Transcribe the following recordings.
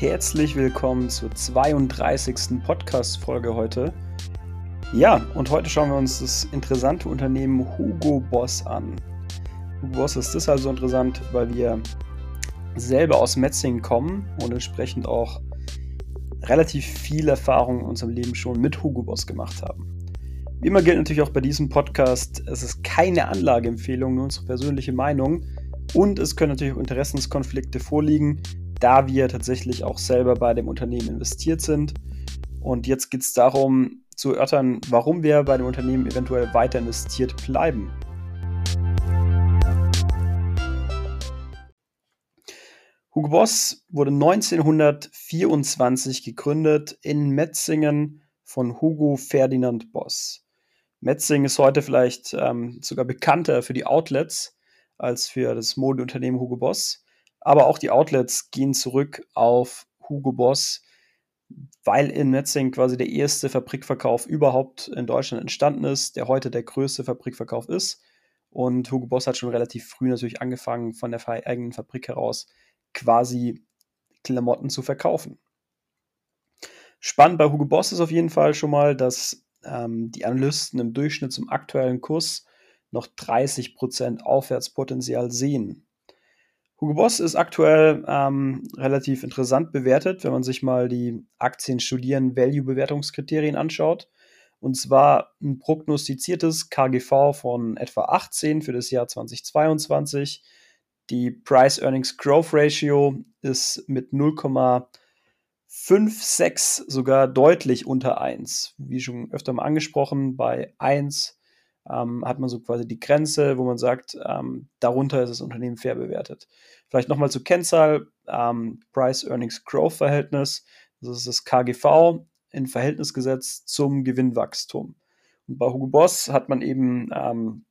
herzlich willkommen zur 32. Podcast-Folge heute. Ja, und heute schauen wir uns das interessante Unternehmen Hugo Boss an. Hugo Boss ist deshalb so interessant, weil wir selber aus Metzingen kommen und entsprechend auch relativ viel Erfahrung in unserem Leben schon mit Hugo Boss gemacht haben. Wie immer gilt natürlich auch bei diesem Podcast, es ist keine Anlageempfehlung, nur unsere persönliche Meinung. Und es können natürlich auch Interessenskonflikte vorliegen, da wir tatsächlich auch selber bei dem Unternehmen investiert sind. Und jetzt geht es darum zu erörtern, warum wir bei dem Unternehmen eventuell weiter investiert bleiben. Hugo Boss wurde 1924 gegründet in Metzingen von Hugo Ferdinand Boss. Metzingen ist heute vielleicht ähm, sogar bekannter für die Outlets als für das Modeunternehmen Hugo Boss. Aber auch die Outlets gehen zurück auf Hugo Boss, weil in Metzing quasi der erste Fabrikverkauf überhaupt in Deutschland entstanden ist, der heute der größte Fabrikverkauf ist. Und Hugo Boss hat schon relativ früh natürlich angefangen, von der eigenen Fabrik heraus quasi Klamotten zu verkaufen. Spannend bei Hugo Boss ist auf jeden Fall schon mal, dass ähm, die Analysten im Durchschnitt zum aktuellen Kurs noch 30% Aufwärtspotenzial sehen. Hugo Boss ist aktuell ähm, relativ interessant bewertet, wenn man sich mal die Aktien studieren Value-Bewertungskriterien anschaut. Und zwar ein prognostiziertes KGV von etwa 18 für das Jahr 2022. Die Price-Earnings Growth Ratio ist mit 0,56 sogar deutlich unter 1. Wie schon öfter mal angesprochen, bei 1 ähm, hat man so quasi die Grenze, wo man sagt, ähm, darunter ist das Unternehmen fair bewertet. Vielleicht nochmal zur Kennzahl, ähm, Price-Earnings-Growth-Verhältnis, das ist das KGV in Verhältnis gesetzt zum Gewinnwachstum. Und bei Hugo Boss hat man eben ähm,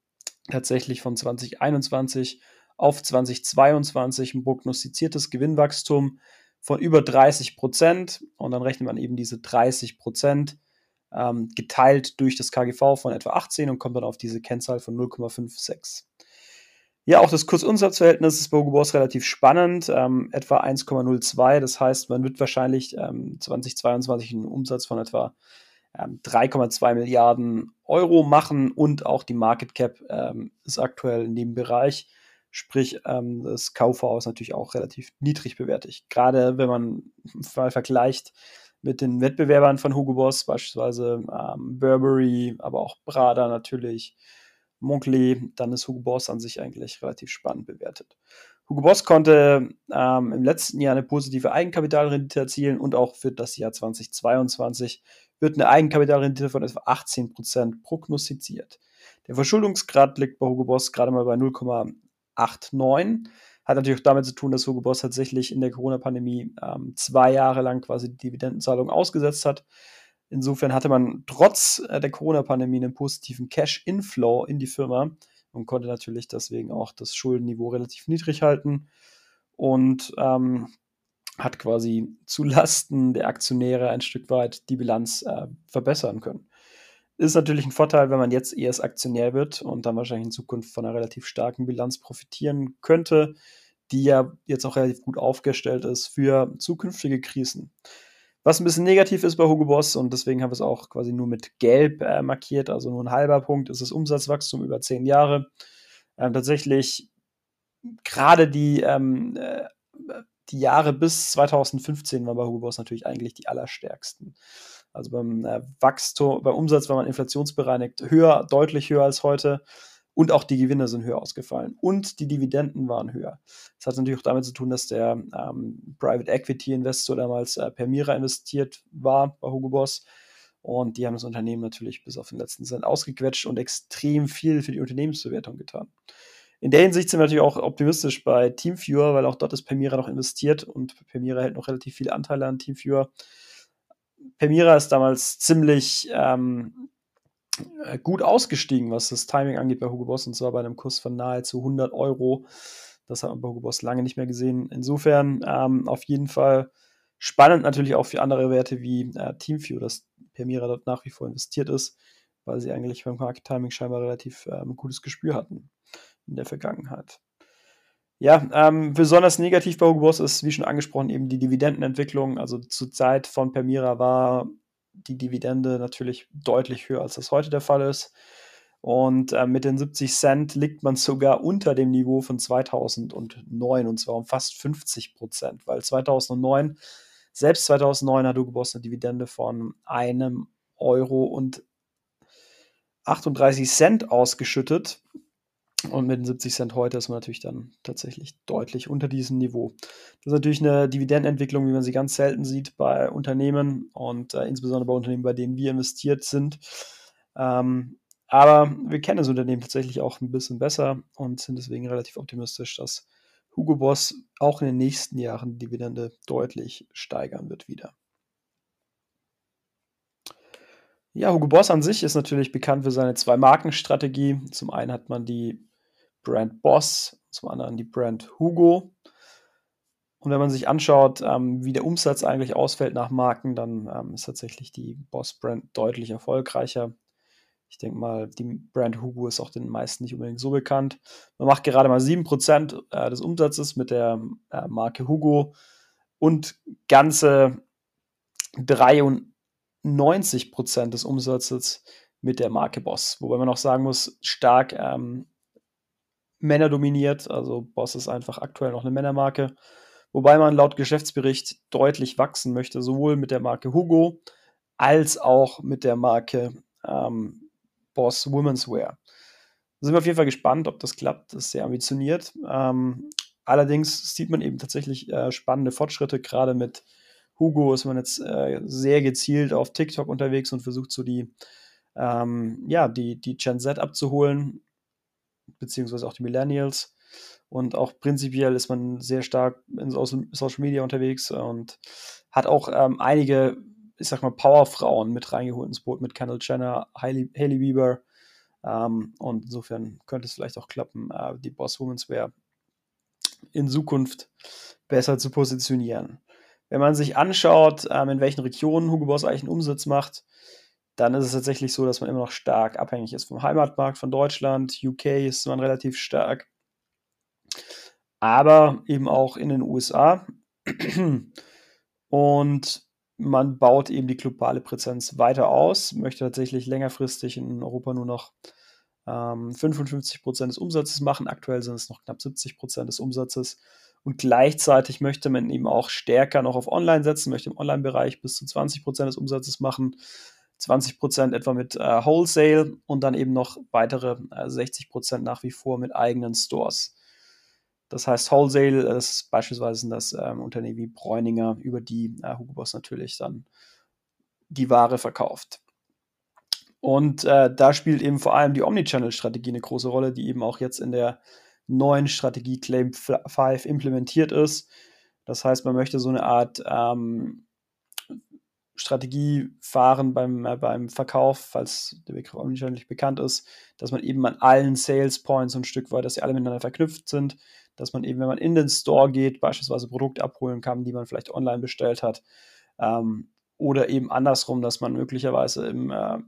tatsächlich von 2021 auf 2022 ein prognostiziertes Gewinnwachstum von über 30 Prozent und dann rechnet man eben diese 30 Prozent ähm, geteilt durch das KGV von etwa 18 und kommt dann auf diese Kennzahl von 0,56. Ja, auch das Kursumsatzverhältnis ist bei Hugo Boss relativ spannend, ähm, etwa 1,02. Das heißt, man wird wahrscheinlich ähm, 2022 einen Umsatz von etwa 3,2 ähm, Milliarden Euro machen und auch die Market Cap ähm, ist aktuell in dem Bereich. Sprich, ähm, das KV ist natürlich auch relativ niedrig bewertet. Gerade wenn man mal vergleicht mit den Wettbewerbern von Hugo Boss, beispielsweise ähm, Burberry, aber auch Prada natürlich, Moncler, dann ist Hugo Boss an sich eigentlich relativ spannend bewertet. Hugo Boss konnte ähm, im letzten Jahr eine positive Eigenkapitalrendite erzielen und auch für das Jahr 2022 wird eine Eigenkapitalrendite von etwa 18% prognostiziert. Der Verschuldungsgrad liegt bei Hugo Boss gerade mal bei 0,89. Hat natürlich auch damit zu tun, dass Hugo Boss tatsächlich in der Corona-Pandemie ähm, zwei Jahre lang quasi die Dividendenzahlung ausgesetzt hat. Insofern hatte man trotz äh, der Corona-Pandemie einen positiven Cash-Inflow in die Firma und konnte natürlich deswegen auch das Schuldenniveau relativ niedrig halten und ähm, hat quasi zu Lasten der Aktionäre ein Stück weit die Bilanz äh, verbessern können. Ist natürlich ein Vorteil, wenn man jetzt erst Aktionär wird und dann wahrscheinlich in Zukunft von einer relativ starken Bilanz profitieren könnte, die ja jetzt auch relativ gut aufgestellt ist für zukünftige Krisen. Was ein bisschen negativ ist bei Hugo Boss und deswegen haben wir es auch quasi nur mit Gelb äh, markiert, also nur ein halber Punkt, ist das Umsatzwachstum über zehn Jahre. Ähm, tatsächlich gerade die, ähm, äh, die Jahre bis 2015 waren bei Hugo Boss natürlich eigentlich die allerstärksten. Also beim äh, Wachstum, beim Umsatz war man inflationsbereinigt höher, deutlich höher als heute. Und auch die Gewinne sind höher ausgefallen. Und die Dividenden waren höher. Das hat natürlich auch damit zu tun, dass der ähm, Private Equity Investor damals äh, Permira investiert war bei Hugo Boss. Und die haben das Unternehmen natürlich bis auf den letzten Cent ausgequetscht und extrem viel für die Unternehmensbewertung getan. In der Hinsicht sind wir natürlich auch optimistisch bei Teamviewer, weil auch dort ist Permira noch investiert und Permira hält noch relativ viele Anteile an Teamviewer. Permira ist damals ziemlich ähm, äh, gut ausgestiegen, was das Timing angeht bei Hugo Boss, und zwar bei einem Kurs von nahezu 100 Euro. Das hat man bei Hugo Boss lange nicht mehr gesehen. Insofern ähm, auf jeden Fall spannend natürlich auch für andere Werte wie äh, Teamview, dass Permira dort nach wie vor investiert ist, weil sie eigentlich beim Market Timing scheinbar relativ ähm, gutes Gespür hatten in der Vergangenheit. Ja, ähm, besonders negativ bei Hugo Boss ist, wie schon angesprochen, eben die Dividendenentwicklung. Also zur Zeit von Permira war die Dividende natürlich deutlich höher, als das heute der Fall ist. Und äh, mit den 70 Cent liegt man sogar unter dem Niveau von 2009 und zwar um fast 50 Prozent, weil 2009, selbst 2009 hat Hugo Boss eine Dividende von einem Euro und 38 Cent ausgeschüttet. Und mit den 70 Cent heute ist man natürlich dann tatsächlich deutlich unter diesem Niveau. Das ist natürlich eine Dividendenentwicklung, wie man sie ganz selten sieht bei Unternehmen und äh, insbesondere bei Unternehmen, bei denen wir investiert sind. Ähm, aber wir kennen das Unternehmen tatsächlich auch ein bisschen besser und sind deswegen relativ optimistisch, dass Hugo Boss auch in den nächsten Jahren die Dividende deutlich steigern wird wieder. Ja, Hugo Boss an sich ist natürlich bekannt für seine zwei Markenstrategie. Zum einen hat man die Brand Boss, zum anderen die Brand Hugo. Und wenn man sich anschaut, ähm, wie der Umsatz eigentlich ausfällt nach Marken, dann ähm, ist tatsächlich die Boss-Brand deutlich erfolgreicher. Ich denke mal, die Brand Hugo ist auch den meisten nicht unbedingt so bekannt. Man macht gerade mal 7% äh, des Umsatzes mit der äh, Marke Hugo und ganze 93% des Umsatzes mit der Marke Boss. Wobei man auch sagen muss, stark ähm, Männer dominiert. Also Boss ist einfach aktuell noch eine Männermarke. Wobei man laut Geschäftsbericht deutlich wachsen möchte, sowohl mit der Marke Hugo als auch mit der Marke ähm, Boss Women's Wear. Da sind wir auf jeden Fall gespannt, ob das klappt. Das ist sehr ambitioniert. Ähm, allerdings sieht man eben tatsächlich äh, spannende Fortschritte. Gerade mit Hugo ist man jetzt äh, sehr gezielt auf TikTok unterwegs und versucht so die, ähm, ja, die, die Gen Z abzuholen, beziehungsweise auch die Millennials. Und auch prinzipiell ist man sehr stark in Social Media unterwegs und hat auch ähm, einige ich sag mal, Powerfrauen mit reingeholt ins Boot mit Kendall Jenner, Hailey, Hailey Bieber. Ähm, und insofern könnte es vielleicht auch klappen, äh, die Boss Women's Wear in Zukunft besser zu positionieren. Wenn man sich anschaut, ähm, in welchen Regionen Hugo Boss eigentlich einen Umsatz macht, dann ist es tatsächlich so, dass man immer noch stark abhängig ist vom Heimatmarkt von Deutschland. UK ist man relativ stark. Aber eben auch in den USA. Und man baut eben die globale Präsenz weiter aus, möchte tatsächlich längerfristig in Europa nur noch ähm, 55 Prozent des Umsatzes machen. Aktuell sind es noch knapp 70 Prozent des Umsatzes. Und gleichzeitig möchte man eben auch stärker noch auf Online setzen, möchte im Online-Bereich bis zu 20 Prozent des Umsatzes machen. 20 Prozent etwa mit äh, Wholesale und dann eben noch weitere äh, 60 Prozent nach wie vor mit eigenen Stores. Das heißt, Wholesale, das ist beispielsweise das ähm, Unternehmen wie Bräuninger, über die äh, Hugo Boss natürlich dann die Ware verkauft. Und äh, da spielt eben vor allem die Omnichannel-Strategie eine große Rolle, die eben auch jetzt in der neuen Strategie Claim 5 implementiert ist. Das heißt, man möchte so eine Art ähm, Strategie fahren beim, äh, beim Verkauf, falls der Begriff nicht bekannt ist, dass man eben an allen Sales Points so ein Stück weit, dass sie alle miteinander verknüpft sind, dass man eben, wenn man in den Store geht, beispielsweise Produkte abholen kann, die man vielleicht online bestellt hat. Ähm, oder eben andersrum, dass man möglicherweise im, äh,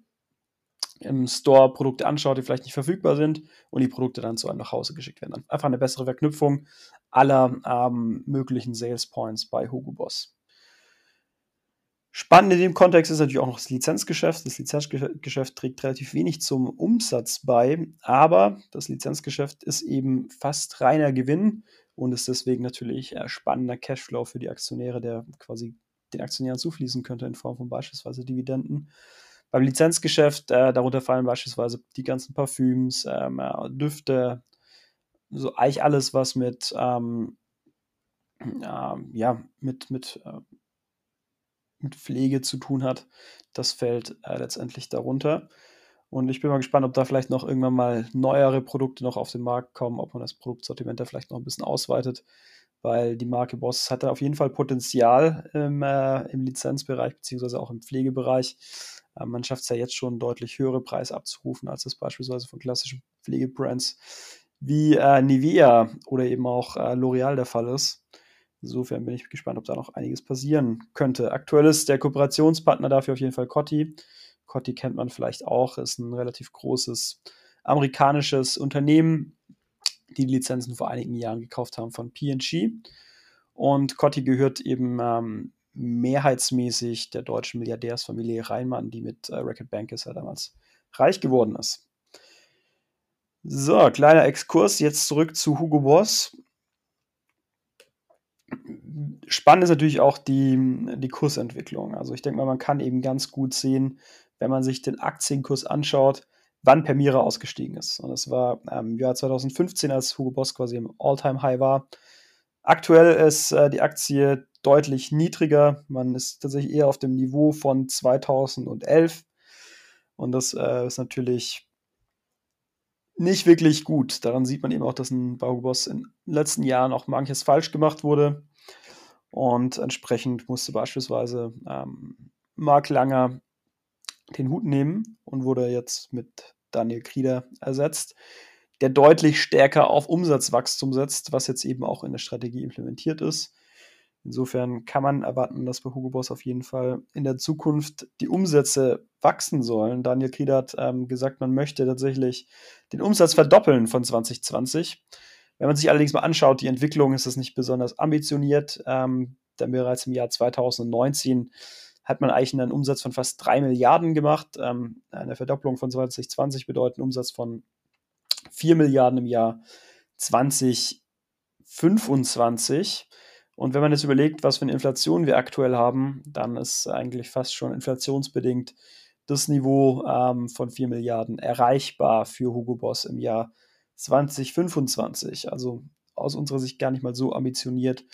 im Store Produkte anschaut, die vielleicht nicht verfügbar sind und die Produkte dann zu einem nach Hause geschickt werden. Einfach eine bessere Verknüpfung aller ähm, möglichen Sales Points bei Hugo Boss. Spannend in dem Kontext ist natürlich auch noch das Lizenzgeschäft. Das Lizenzgeschäft trägt relativ wenig zum Umsatz bei, aber das Lizenzgeschäft ist eben fast reiner Gewinn und ist deswegen natürlich spannender Cashflow für die Aktionäre, der quasi den Aktionären zufließen könnte in Form von beispielsweise Dividenden. Beim Lizenzgeschäft, äh, darunter fallen beispielsweise die ganzen Parfüms, ähm, Düfte, so eigentlich alles, was mit, ähm, äh, ja, mit, mit äh, mit Pflege zu tun hat, das fällt äh, letztendlich darunter. Und ich bin mal gespannt, ob da vielleicht noch irgendwann mal neuere Produkte noch auf den Markt kommen, ob man das Produktsortiment da vielleicht noch ein bisschen ausweitet, weil die Marke Boss hat da auf jeden Fall Potenzial im, äh, im Lizenzbereich beziehungsweise auch im Pflegebereich. Äh, man schafft es ja jetzt schon deutlich höhere Preise abzurufen, als es beispielsweise von klassischen Pflegebrands wie äh, Nivea oder eben auch äh, L'Oreal der Fall ist. Insofern bin ich gespannt, ob da noch einiges passieren könnte. Aktuell ist der Kooperationspartner dafür auf jeden Fall Coty. Coty kennt man vielleicht auch, ist ein relativ großes amerikanisches Unternehmen, die die Lizenzen vor einigen Jahren gekauft haben von P&G. Und Cotti gehört eben ähm, mehrheitsmäßig der deutschen Milliardärsfamilie Reimann, die mit äh, Racket ja damals reich geworden ist. So, kleiner Exkurs, jetzt zurück zu Hugo Boss. Spannend ist natürlich auch die, die Kursentwicklung. Also ich denke mal, man kann eben ganz gut sehen, wenn man sich den Aktienkurs anschaut, wann Permira ausgestiegen ist. Und das war ähm, im Jahr 2015, als Hugo Boss quasi im All-Time-High war. Aktuell ist äh, die Aktie deutlich niedriger. Man ist tatsächlich eher auf dem Niveau von 2011. Und das äh, ist natürlich nicht wirklich gut. Daran sieht man eben auch, dass ein Bauboss in den letzten Jahren auch manches falsch gemacht wurde. Und entsprechend musste beispielsweise ähm, Mark Langer den Hut nehmen und wurde jetzt mit Daniel Krieder ersetzt, der deutlich stärker auf Umsatzwachstum setzt, was jetzt eben auch in der Strategie implementiert ist. Insofern kann man erwarten, dass bei Hugo Boss auf jeden Fall in der Zukunft die Umsätze wachsen sollen. Daniel Krieder hat ähm, gesagt, man möchte tatsächlich den Umsatz verdoppeln von 2020. Wenn man sich allerdings mal anschaut, die Entwicklung ist das nicht besonders ambitioniert. Ähm, denn bereits im Jahr 2019 hat man eigentlich einen Umsatz von fast 3 Milliarden gemacht. Ähm, eine Verdopplung von 2020 bedeutet einen Umsatz von 4 Milliarden im Jahr 2025. Und wenn man jetzt überlegt, was für eine Inflation wir aktuell haben, dann ist eigentlich fast schon inflationsbedingt das Niveau ähm, von 4 Milliarden erreichbar für Hugo Boss im Jahr 2025. Also aus unserer Sicht gar nicht mal so ambitioniert.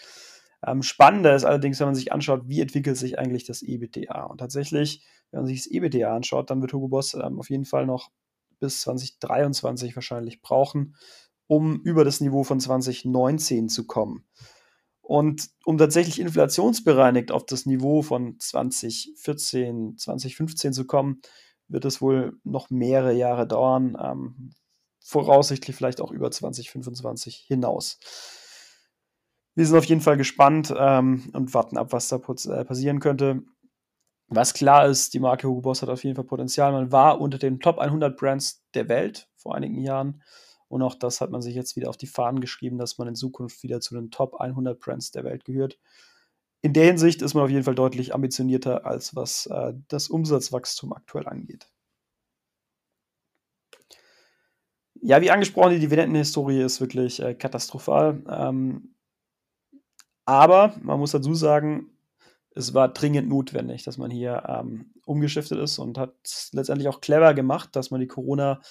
Ähm, spannender ist allerdings, wenn man sich anschaut, wie entwickelt sich eigentlich das EBITDA. Und tatsächlich, wenn man sich das EBITDA anschaut, dann wird Hugo Boss ähm, auf jeden Fall noch bis 2023 wahrscheinlich brauchen, um über das Niveau von 2019 zu kommen. Und um tatsächlich inflationsbereinigt auf das Niveau von 2014, 2015 zu kommen, wird es wohl noch mehrere Jahre dauern, ähm, voraussichtlich vielleicht auch über 2025 hinaus. Wir sind auf jeden Fall gespannt ähm, und warten ab, was da äh, passieren könnte. Was klar ist, die Marke Hugo Boss hat auf jeden Fall Potenzial. Man war unter den Top 100 Brands der Welt vor einigen Jahren und auch das hat man sich jetzt wieder auf die Fahnen geschrieben, dass man in Zukunft wieder zu den Top 100 Brands der Welt gehört. In der Hinsicht ist man auf jeden Fall deutlich ambitionierter, als was äh, das Umsatzwachstum aktuell angeht. Ja, wie angesprochen, die Dividendenhistorie ist wirklich äh, katastrophal. Ähm, aber man muss dazu sagen, es war dringend notwendig, dass man hier ähm, umgeschiftet ist und hat letztendlich auch clever gemacht, dass man die Corona-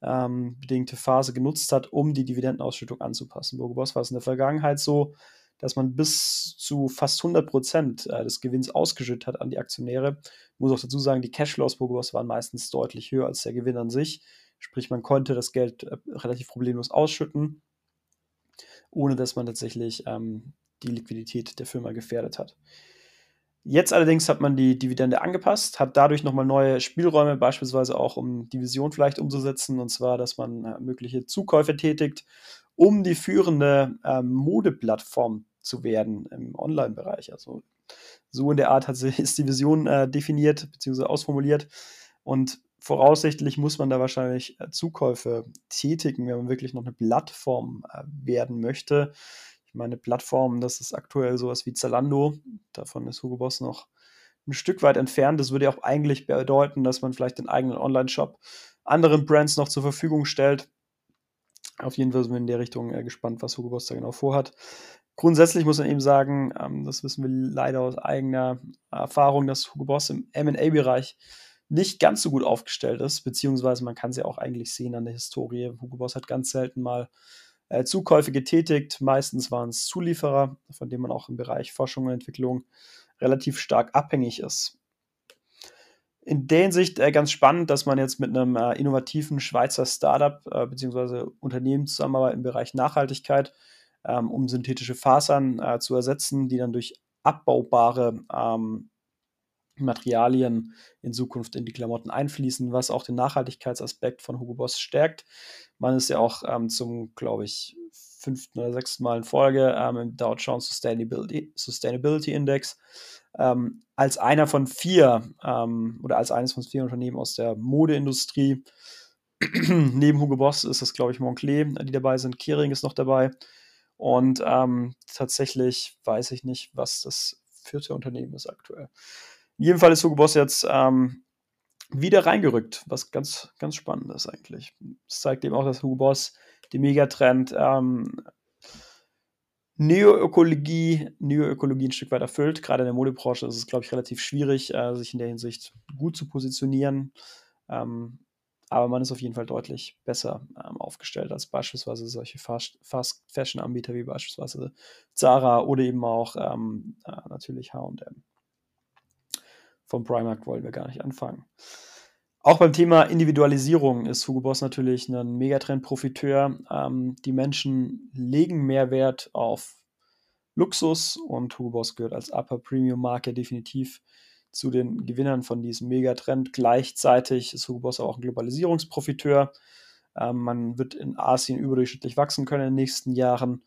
ähm, Phase genutzt hat, um die Dividendenausschüttung anzupassen. Burgo Boss war es in der Vergangenheit so, dass man bis zu fast 100 Prozent äh, des Gewinns ausgeschüttet hat an die Aktionäre. Ich muss auch dazu sagen, die Cashflows Burgo Boss waren meistens deutlich höher als der Gewinn an sich. Sprich, man konnte das Geld äh, relativ problemlos ausschütten, ohne dass man tatsächlich ähm, die Liquidität der Firma gefährdet hat. Jetzt allerdings hat man die Dividende angepasst, hat dadurch nochmal neue Spielräume, beispielsweise auch um die Vision vielleicht umzusetzen, und zwar, dass man äh, mögliche Zukäufe tätigt, um die führende ähm, Modeplattform zu werden im Online-Bereich. Also so in der Art hat sie, ist die Vision äh, definiert bzw. ausformuliert. Und voraussichtlich muss man da wahrscheinlich äh, Zukäufe tätigen, wenn man wirklich noch eine Plattform äh, werden möchte. Meine, Plattformen, das ist aktuell sowas wie Zalando. Davon ist Hugo Boss noch ein Stück weit entfernt. Das würde ja auch eigentlich bedeuten, dass man vielleicht den eigenen Online-Shop anderen Brands noch zur Verfügung stellt. Auf jeden Fall sind wir in der Richtung äh, gespannt, was Hugo Boss da genau vorhat. Grundsätzlich muss man eben sagen, ähm, das wissen wir leider aus eigener Erfahrung, dass Hugo Boss im MA-Bereich nicht ganz so gut aufgestellt ist, beziehungsweise man kann sie ja auch eigentlich sehen an der Historie. Hugo Boss hat ganz selten mal äh, Zukäufe getätigt. Meistens waren es Zulieferer, von denen man auch im Bereich Forschung und Entwicklung relativ stark abhängig ist. In der Hinsicht äh, ganz spannend, dass man jetzt mit einem äh, innovativen Schweizer Startup äh, bzw. Unternehmen zusammenarbeitet im Bereich Nachhaltigkeit, ähm, um synthetische Fasern äh, zu ersetzen, die dann durch abbaubare ähm, Materialien in Zukunft in die Klamotten einfließen, was auch den Nachhaltigkeitsaspekt von Hugo Boss stärkt. Man ist ja auch ähm, zum, glaube ich, fünften oder sechsten Mal in Folge ähm, im Dow Jones Sustainability, Sustainability Index ähm, als einer von vier ähm, oder als eines von vier Unternehmen aus der Modeindustrie Neben Hugo Boss ist das, glaube ich, Moncler, die dabei sind. Kering ist noch dabei. Und ähm, tatsächlich weiß ich nicht, was das vierte Unternehmen ist aktuell. In jedem Fall ist Hugo Boss jetzt ähm, wieder reingerückt, was ganz, ganz spannend ist eigentlich. Es zeigt eben auch, dass Hugo Boss die Megatrend ähm, Neoökologie, Neoökologie ein Stück weit erfüllt. Gerade in der Modebranche ist es, glaube ich, relativ schwierig, äh, sich in der Hinsicht gut zu positionieren. Ähm, aber man ist auf jeden Fall deutlich besser ähm, aufgestellt als beispielsweise solche Fast-Fashion-Anbieter wie beispielsweise Zara oder eben auch ähm, äh, natürlich HM. Vom Primark wollen wir gar nicht anfangen. Auch beim Thema Individualisierung ist Hugo Boss natürlich ein Megatrend-Profiteur. Ähm, die Menschen legen mehr Wert auf Luxus und Hugo Boss gehört als Upper Premium Marke definitiv zu den Gewinnern von diesem Megatrend. Gleichzeitig ist Hugo Boss auch ein Globalisierungsprofiteur. Ähm, man wird in Asien überdurchschnittlich wachsen können in den nächsten Jahren.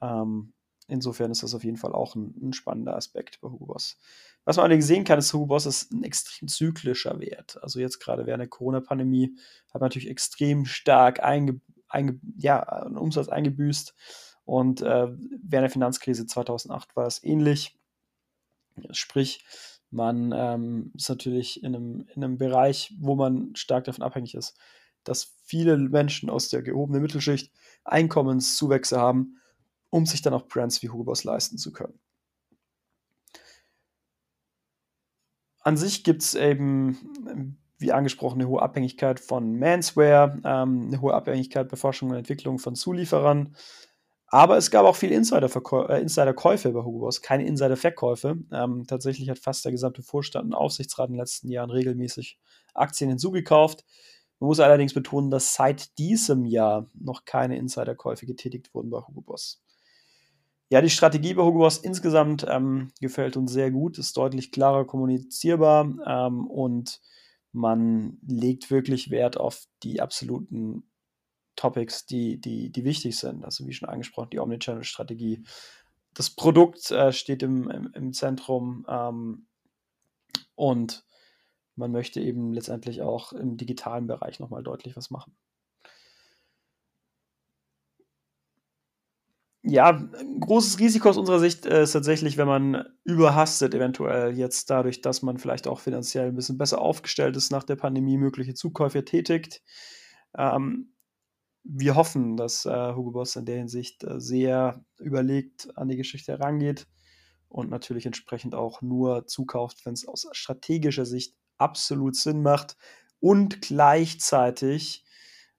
Ähm, insofern ist das auf jeden Fall auch ein, ein, spannender Aspekt bei Hugo Boss. Was man allerdings sehen kann, ist, Hugo Boss ist ein extrem zyklischer Wert. Also jetzt gerade während der Corona-Pandemie hat man natürlich extrem stark einge, einge, ja, einen Umsatz eingebüßt. Und äh, während der Finanzkrise 2008 war es ähnlich. Sprich, man ähm, ist natürlich in einem, in einem Bereich, wo man stark davon abhängig ist, dass viele Menschen aus der gehobenen Mittelschicht Einkommenszuwächse haben, um sich dann auch Brands wie Hugo Boss leisten zu können. An sich gibt es eben, wie angesprochen, eine hohe Abhängigkeit von Manswear, ähm, eine hohe Abhängigkeit bei Forschung und Entwicklung von Zulieferern, aber es gab auch viele Insider-Käufe äh, bei Hugo Boss, keine Insider-Verkäufe. Ähm, tatsächlich hat fast der gesamte Vorstand und Aufsichtsrat in den letzten Jahren regelmäßig Aktien hinzugekauft. Man muss allerdings betonen, dass seit diesem Jahr noch keine Insiderkäufe getätigt wurden bei Hugo Boss. Ja, die Strategie bei Hugo Boss insgesamt ähm, gefällt uns sehr gut, ist deutlich klarer kommunizierbar ähm, und man legt wirklich Wert auf die absoluten Topics, die, die, die wichtig sind. Also wie schon angesprochen, die Omnichannel-Strategie. Das Produkt äh, steht im, im, im Zentrum ähm, und man möchte eben letztendlich auch im digitalen Bereich nochmal deutlich was machen. Ja, ein großes Risiko aus unserer Sicht ist tatsächlich, wenn man überhastet, eventuell jetzt dadurch, dass man vielleicht auch finanziell ein bisschen besser aufgestellt ist, nach der Pandemie mögliche Zukäufe tätigt. Ähm, wir hoffen, dass äh, Hugo Boss in der Hinsicht äh, sehr überlegt an die Geschichte herangeht und natürlich entsprechend auch nur zukauft, wenn es aus strategischer Sicht absolut Sinn macht und gleichzeitig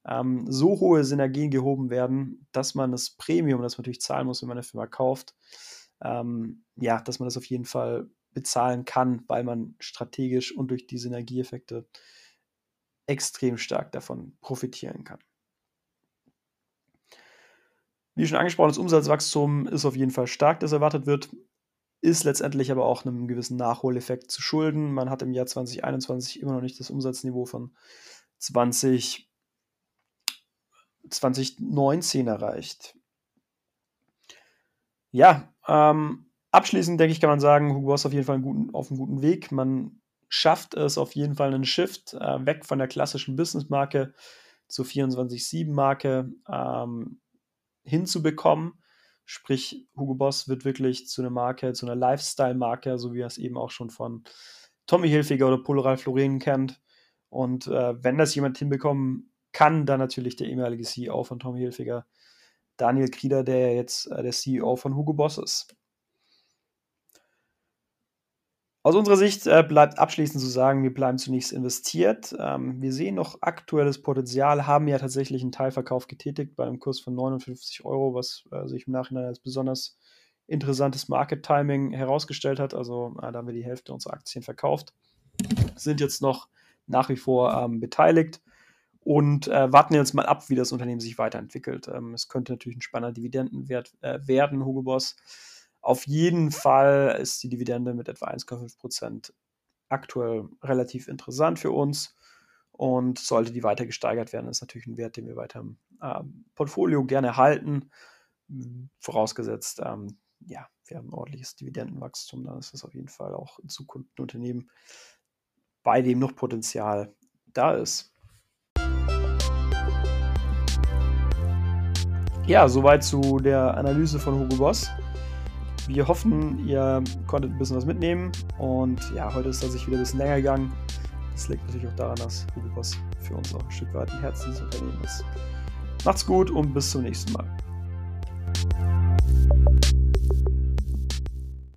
ähm, so hohe Synergien gehoben werden, dass man das Premium, das man natürlich zahlen muss, wenn man eine Firma kauft, ähm, ja, dass man das auf jeden Fall bezahlen kann, weil man strategisch und durch die Synergieeffekte extrem stark davon profitieren kann. Wie schon angesprochen, das Umsatzwachstum ist auf jeden Fall stark, das erwartet wird, ist letztendlich aber auch einem gewissen Nachholeffekt zu schulden. Man hat im Jahr 2021 immer noch nicht das Umsatzniveau von 20, 2019 erreicht. Ja, ähm, abschließend denke ich, kann man sagen, Hugo ist auf jeden Fall guten, auf einem guten Weg. Man schafft es auf jeden Fall einen Shift äh, weg von der klassischen Business-Marke zur 24-7-Marke. Ähm, hinzubekommen. Sprich, Hugo Boss wird wirklich zu einer Marke, zu einer Lifestyle-Marke, so wie er es eben auch schon von Tommy Hilfiger oder Ralph Lauren kennt. Und äh, wenn das jemand hinbekommen kann, dann natürlich der ehemalige CEO von Tommy Hilfiger, Daniel Krieder, der jetzt äh, der CEO von Hugo Boss ist. Aus unserer Sicht äh, bleibt abschließend zu sagen, wir bleiben zunächst investiert. Ähm, wir sehen noch aktuelles Potenzial, haben ja tatsächlich einen Teilverkauf getätigt bei einem Kurs von 59 Euro, was äh, sich im Nachhinein als besonders interessantes Market Timing herausgestellt hat. Also äh, da haben wir die Hälfte unserer Aktien verkauft, sind jetzt noch nach wie vor ähm, beteiligt und äh, warten jetzt mal ab, wie das Unternehmen sich weiterentwickelt. Ähm, es könnte natürlich ein spannender Dividendenwert äh, werden, Hugo Boss. Auf jeden Fall ist die Dividende mit etwa 1,5 Prozent aktuell relativ interessant für uns. Und sollte die weiter gesteigert werden, ist natürlich ein Wert, den wir weiter im äh, Portfolio gerne halten. Vorausgesetzt, ähm, ja, wir haben ein ordentliches Dividendenwachstum, dann ist das auf jeden Fall auch in Zukunft ein Unternehmen, bei dem noch Potenzial da ist. Ja, soweit zu der Analyse von Hugo Boss. Wir hoffen, ihr konntet ein bisschen was mitnehmen. Und ja, heute ist das wieder ein bisschen länger gegangen. Das liegt natürlich auch daran, dass Hugo Boss für uns auch ein Stück weit ein Herz dieses Unternehmens ist. Macht's gut und bis zum nächsten Mal.